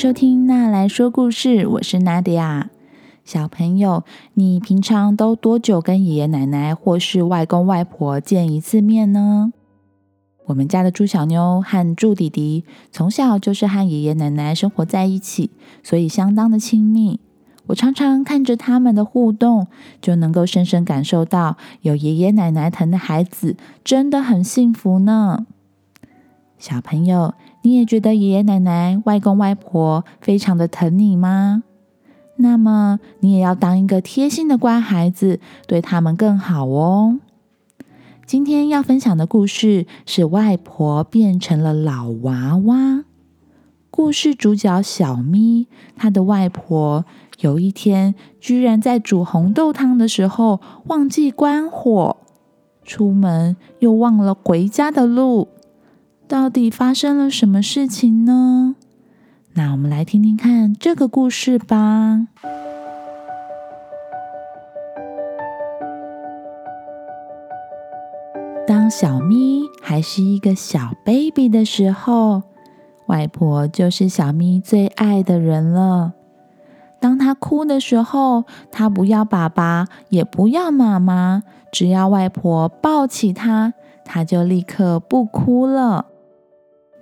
收听《娜来说故事》，我是娜迪亚。小朋友，你平常都多久跟爷爷奶奶或是外公外婆见一次面呢？我们家的猪小妞和猪弟弟从小就是和爷爷奶奶生活在一起，所以相当的亲密。我常常看着他们的互动，就能够深深感受到有爷爷奶奶疼的孩子真的很幸福呢。小朋友。你也觉得爷爷奶奶、外公外婆非常的疼你吗？那么你也要当一个贴心的乖孩子，对他们更好哦。今天要分享的故事是外婆变成了老娃娃。故事主角小咪，他的外婆有一天居然在煮红豆汤的时候忘记关火，出门又忘了回家的路。到底发生了什么事情呢？那我们来听听看这个故事吧。当小咪还是一个小 baby 的时候，外婆就是小咪最爱的人了。当他哭的时候，他不要爸爸，也不要妈妈，只要外婆抱起他，他就立刻不哭了。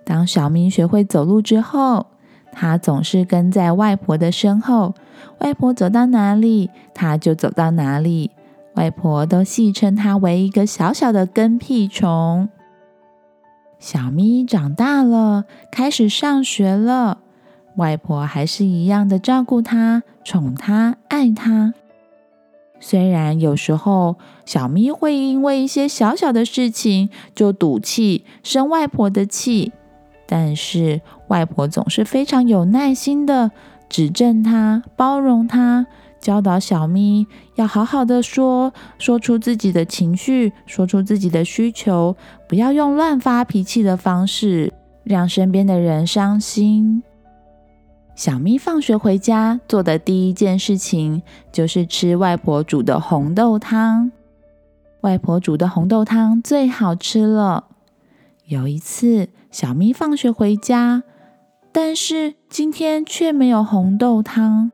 当小咪学会走路之后，他总是跟在外婆的身后。外婆走到哪里，他就走到哪里。外婆都戏称他为一个小小的跟屁虫。小咪长大了，开始上学了。外婆还是一样的照顾他，宠他，爱他。虽然有时候小咪会因为一些小小的事情就赌气，生外婆的气。但是外婆总是非常有耐心的指正他、包容他，教导小咪要好好的说，说出自己的情绪，说出自己的需求，不要用乱发脾气的方式让身边的人伤心。小咪放学回家做的第一件事情就是吃外婆煮的红豆汤。外婆煮的红豆汤最好吃了。有一次。小咪放学回家，但是今天却没有红豆汤，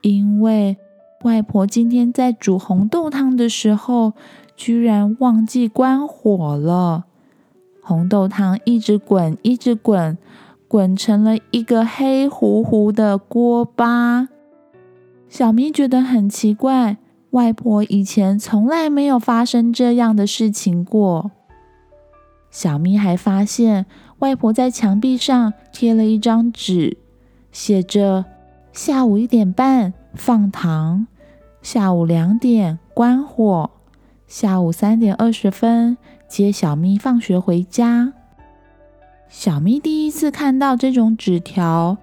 因为外婆今天在煮红豆汤的时候，居然忘记关火了。红豆汤一直滚，一直滚，滚成了一个黑乎乎的锅巴。小咪觉得很奇怪，外婆以前从来没有发生这样的事情过。小咪还发现，外婆在墙壁上贴了一张纸，写着：“下午一点半放糖，下午两点关火，下午三点二十分接小咪放学回家。”小咪第一次看到这种纸条，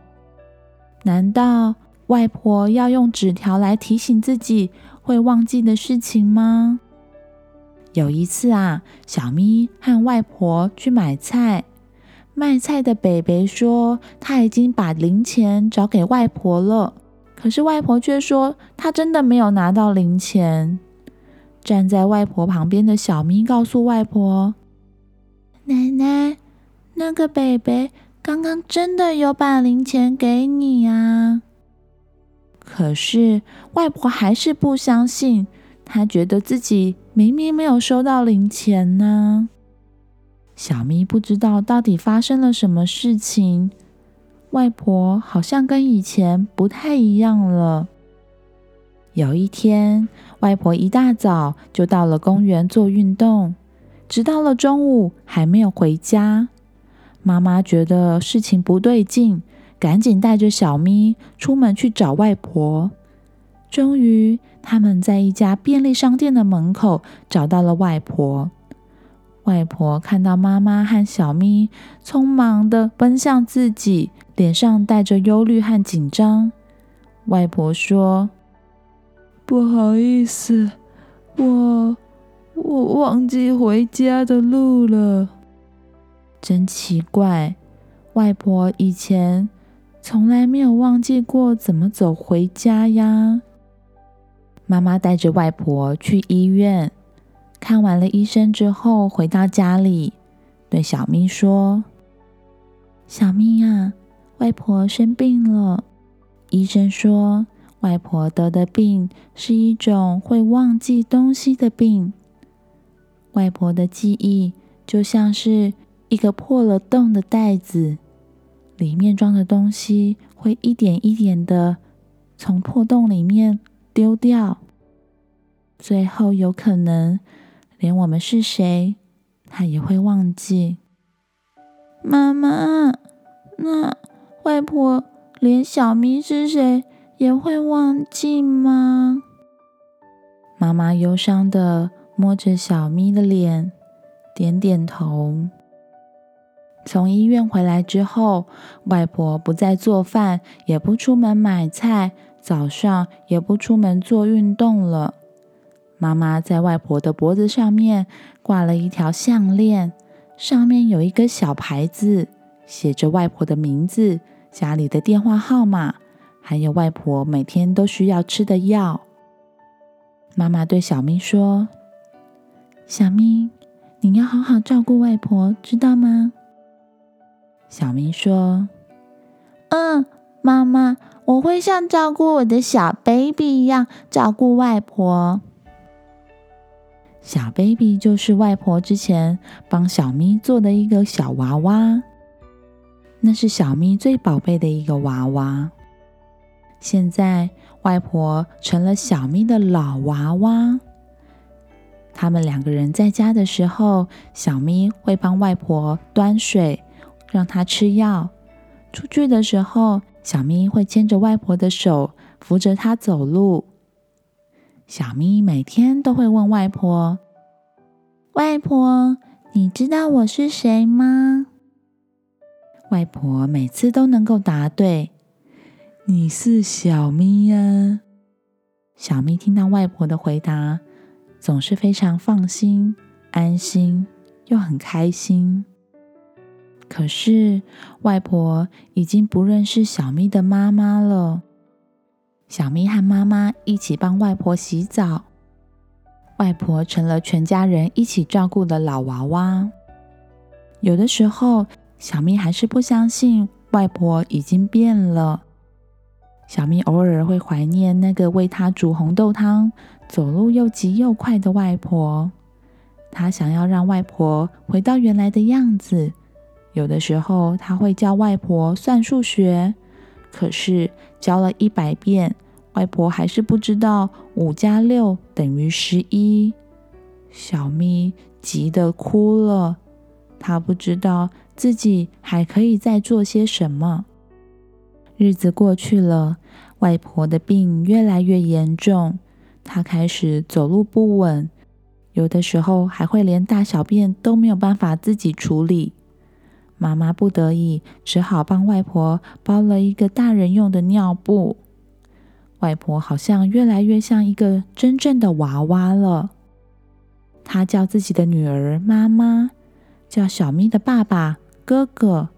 难道外婆要用纸条来提醒自己会忘记的事情吗？有一次啊，小咪和外婆去买菜，卖菜的北北说他已经把零钱找给外婆了，可是外婆却说他真的没有拿到零钱。站在外婆旁边的小咪告诉外婆：“奶奶，那个北北刚刚真的有把零钱给你啊。”可是外婆还是不相信。他觉得自己明明没有收到零钱呢。小咪不知道到底发生了什么事情，外婆好像跟以前不太一样了。有一天，外婆一大早就到了公园做运动，直到了中午还没有回家。妈妈觉得事情不对劲，赶紧带着小咪出门去找外婆。终于，他们在一家便利商店的门口找到了外婆。外婆看到妈妈和小咪匆忙的奔向自己，脸上带着忧虑和紧张。外婆说：“不好意思，我我忘记回家的路了。真奇怪，外婆以前从来没有忘记过怎么走回家呀。”妈妈带着外婆去医院，看完了医生之后，回到家里，对小咪说：“小咪呀，外婆生病了。医生说，外婆得的病是一种会忘记东西的病。外婆的记忆就像是一个破了洞的袋子，里面装的东西会一点一点的从破洞里面丢掉，最后有可能连我们是谁，他也会忘记。妈妈，那外婆。连小咪是谁也会忘记吗？妈妈忧伤的摸着小咪的脸，点点头。从医院回来之后，外婆不再做饭，也不出门买菜，早上也不出门做运动了。妈妈在外婆的脖子上面挂了一条项链，上面有一个小牌子，写着外婆的名字。家里的电话号码，还有外婆每天都需要吃的药。妈妈对小咪说：“小咪，你要好好照顾外婆，知道吗？”小咪说：“嗯，妈妈，我会像照顾我的小 baby 一样照顾外婆。小 baby 就是外婆之前帮小咪做的一个小娃娃。”那是小咪最宝贝的一个娃娃。现在外婆成了小咪的老娃娃。他们两个人在家的时候，小咪会帮外婆端水，让她吃药。出去的时候，小咪会牵着外婆的手，扶着她走路。小咪每天都会问外婆：“外婆，你知道我是谁吗？”外婆每次都能够答对，你是小咪呀。小咪听到外婆的回答，总是非常放心、安心，又很开心。可是外婆已经不认识小咪的妈妈了。小咪和妈妈一起帮外婆洗澡，外婆成了全家人一起照顾的老娃娃。有的时候。小咪还是不相信外婆已经变了。小咪偶尔会怀念那个为她煮红豆汤、走路又急又快的外婆。她想要让外婆回到原来的样子。有的时候，他会教外婆算数学，可是教了一百遍，外婆还是不知道五加六等于十一。小咪急得哭了，她不知道。自己还可以再做些什么？日子过去了，外婆的病越来越严重，她开始走路不稳，有的时候还会连大小便都没有办法自己处理。妈妈不得已，只好帮外婆包了一个大人用的尿布。外婆好像越来越像一个真正的娃娃了。她叫自己的女儿妈妈，叫小咪的爸爸。哥哥，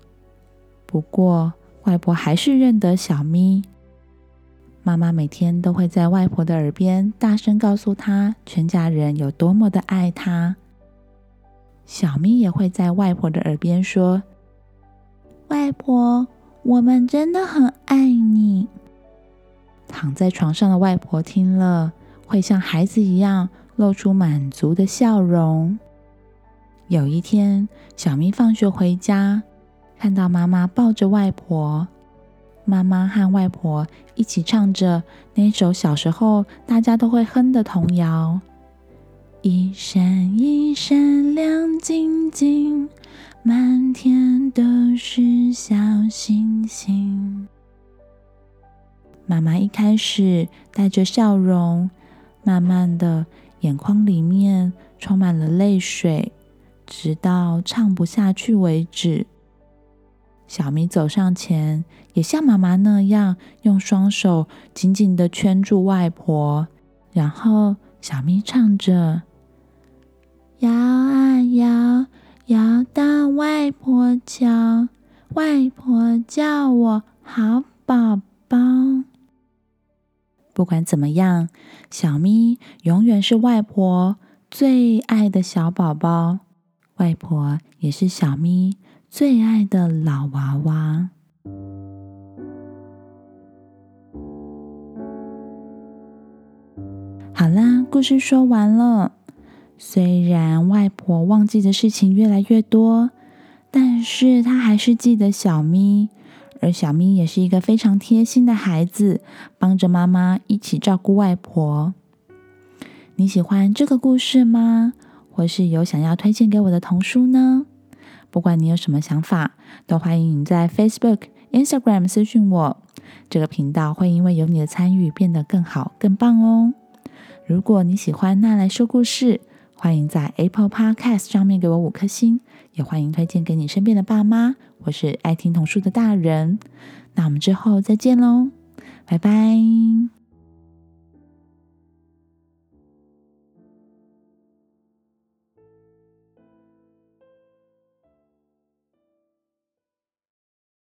不过外婆还是认得小咪。妈妈每天都会在外婆的耳边大声告诉她，全家人有多么的爱她。小咪也会在外婆的耳边说：“外婆，我们真的很爱你。”躺在床上的外婆听了，会像孩子一样露出满足的笑容。有一天，小咪放学回家，看到妈妈抱着外婆，妈妈和外婆一起唱着那首小时候大家都会哼的童谣：“一闪一闪亮晶晶，满天都是小星星。”妈妈一开始带着笑容，慢慢的，眼眶里面充满了泪水。直到唱不下去为止。小咪走上前，也像妈妈那样，用双手紧紧的圈住外婆。然后小咪唱着：“摇啊摇，摇到外婆桥外婆叫我好宝宝。不管怎么样小咪永远是外婆最爱的小宝宝外婆也是小咪最爱的老娃娃。好啦故事说完了。虽然外婆忘记的事情越来越多，但是她还是记得小咪。而小咪也是一个非常贴心的孩子，帮着妈妈一起照顾外婆。你喜欢这个故事吗？或是有想要推荐给我的童书呢？不管你有什么想法，都欢迎你在 Facebook、Instagram 私讯我。这个频道会因为有你的参与变得更好、更棒哦。如果你喜欢那来说故事，欢迎在 Apple Podcast 上面给我五颗星，也欢迎推荐给你身边的爸妈我是爱听童书的大人。那我们之后再见喽，拜拜。